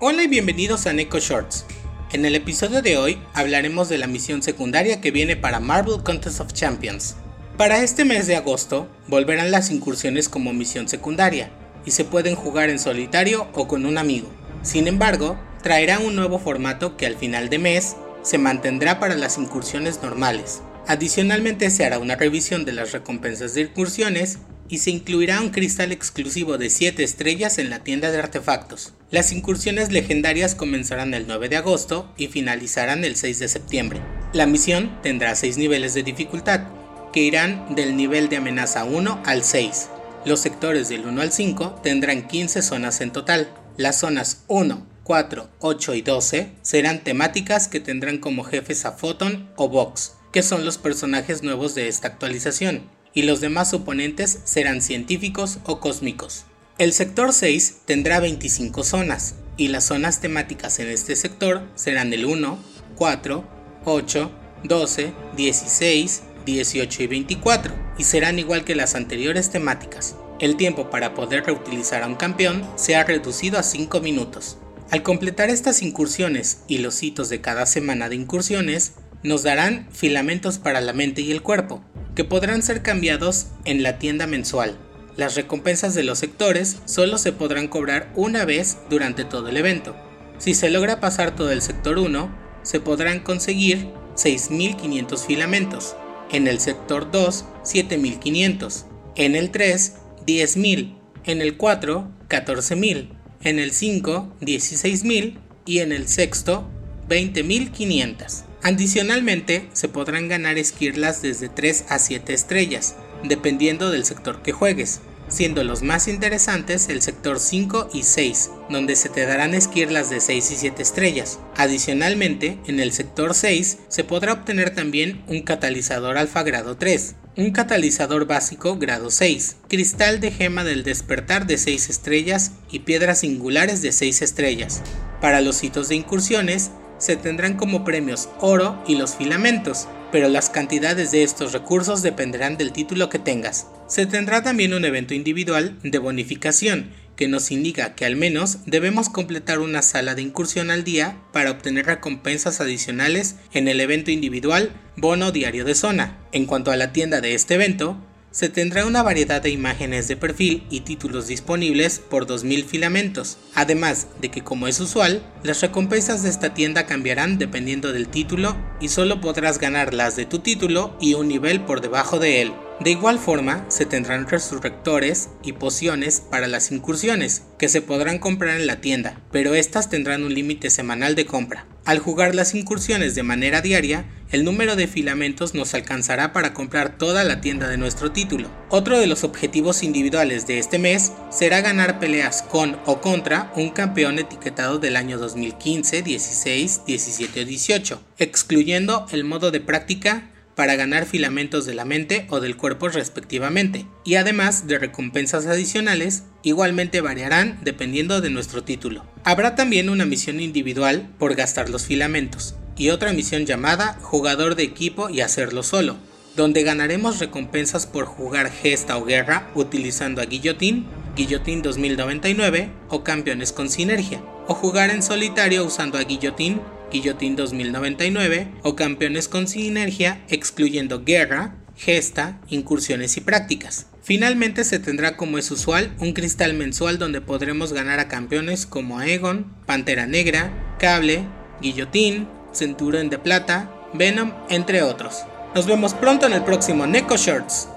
Hola y bienvenidos a Neko Shorts. En el episodio de hoy hablaremos de la misión secundaria que viene para Marvel Contest of Champions. Para este mes de agosto volverán las incursiones como misión secundaria y se pueden jugar en solitario o con un amigo. Sin embargo, traerá un nuevo formato que al final de mes se mantendrá para las incursiones normales. Adicionalmente se hará una revisión de las recompensas de incursiones y se incluirá un cristal exclusivo de 7 estrellas en la tienda de artefactos. Las incursiones legendarias comenzarán el 9 de agosto y finalizarán el 6 de septiembre. La misión tendrá 6 niveles de dificultad, que irán del nivel de amenaza 1 al 6. Los sectores del 1 al 5 tendrán 15 zonas en total. Las zonas 1, 4, 8 y 12 serán temáticas que tendrán como jefes a Photon o Vox, que son los personajes nuevos de esta actualización y los demás oponentes serán científicos o cósmicos. El sector 6 tendrá 25 zonas, y las zonas temáticas en este sector serán el 1, 4, 8, 12, 16, 18 y 24, y serán igual que las anteriores temáticas. El tiempo para poder reutilizar a un campeón se ha reducido a 5 minutos. Al completar estas incursiones y los hitos de cada semana de incursiones, nos darán filamentos para la mente y el cuerpo, que podrán ser cambiados en la tienda mensual. Las recompensas de los sectores solo se podrán cobrar una vez durante todo el evento. Si se logra pasar todo el sector 1, se podrán conseguir 6.500 filamentos, en el sector 2 7.500, en el 3 10.000, en el 4 14.000, en el 5 16.000 y en el sexto 20.500. Adicionalmente, se podrán ganar esquirlas desde 3 a 7 estrellas, dependiendo del sector que juegues, siendo los más interesantes el sector 5 y 6, donde se te darán esquirlas de 6 y 7 estrellas. Adicionalmente, en el sector 6 se podrá obtener también un catalizador alfa grado 3, un catalizador básico grado 6, cristal de gema del despertar de 6 estrellas y piedras singulares de 6 estrellas. Para los hitos de incursiones, se tendrán como premios oro y los filamentos, pero las cantidades de estos recursos dependerán del título que tengas. Se tendrá también un evento individual de bonificación, que nos indica que al menos debemos completar una sala de incursión al día para obtener recompensas adicionales en el evento individual Bono Diario de Zona. En cuanto a la tienda de este evento, se tendrá una variedad de imágenes de perfil y títulos disponibles por 2000 filamentos, además de que como es usual, las recompensas de esta tienda cambiarán dependiendo del título y solo podrás ganar las de tu título y un nivel por debajo de él. De igual forma, se tendrán resurrectores y pociones para las incursiones, que se podrán comprar en la tienda, pero estas tendrán un límite semanal de compra. Al jugar las incursiones de manera diaria, el número de filamentos nos alcanzará para comprar toda la tienda de nuestro título. Otro de los objetivos individuales de este mes será ganar peleas con o contra un campeón etiquetado del año 2015, 16, 17 o 18, excluyendo el modo de práctica para ganar filamentos de la mente o del cuerpo respectivamente, y además de recompensas adicionales, igualmente variarán dependiendo de nuestro título. Habrá también una misión individual por gastar los filamentos, y otra misión llamada Jugador de equipo y hacerlo solo, donde ganaremos recompensas por jugar gesta o guerra utilizando a Guillotín, Guillotín 2099 o campeones con sinergia, o jugar en solitario usando a Guillotín, Guillotín 2099 o campeones con sinergia excluyendo guerra, gesta, incursiones y prácticas. Finalmente se tendrá como es usual un cristal mensual donde podremos ganar a campeones como Aegon, Pantera Negra, Cable, Guillotín, Centurión de Plata, Venom, entre otros. Nos vemos pronto en el próximo Neko Shirts.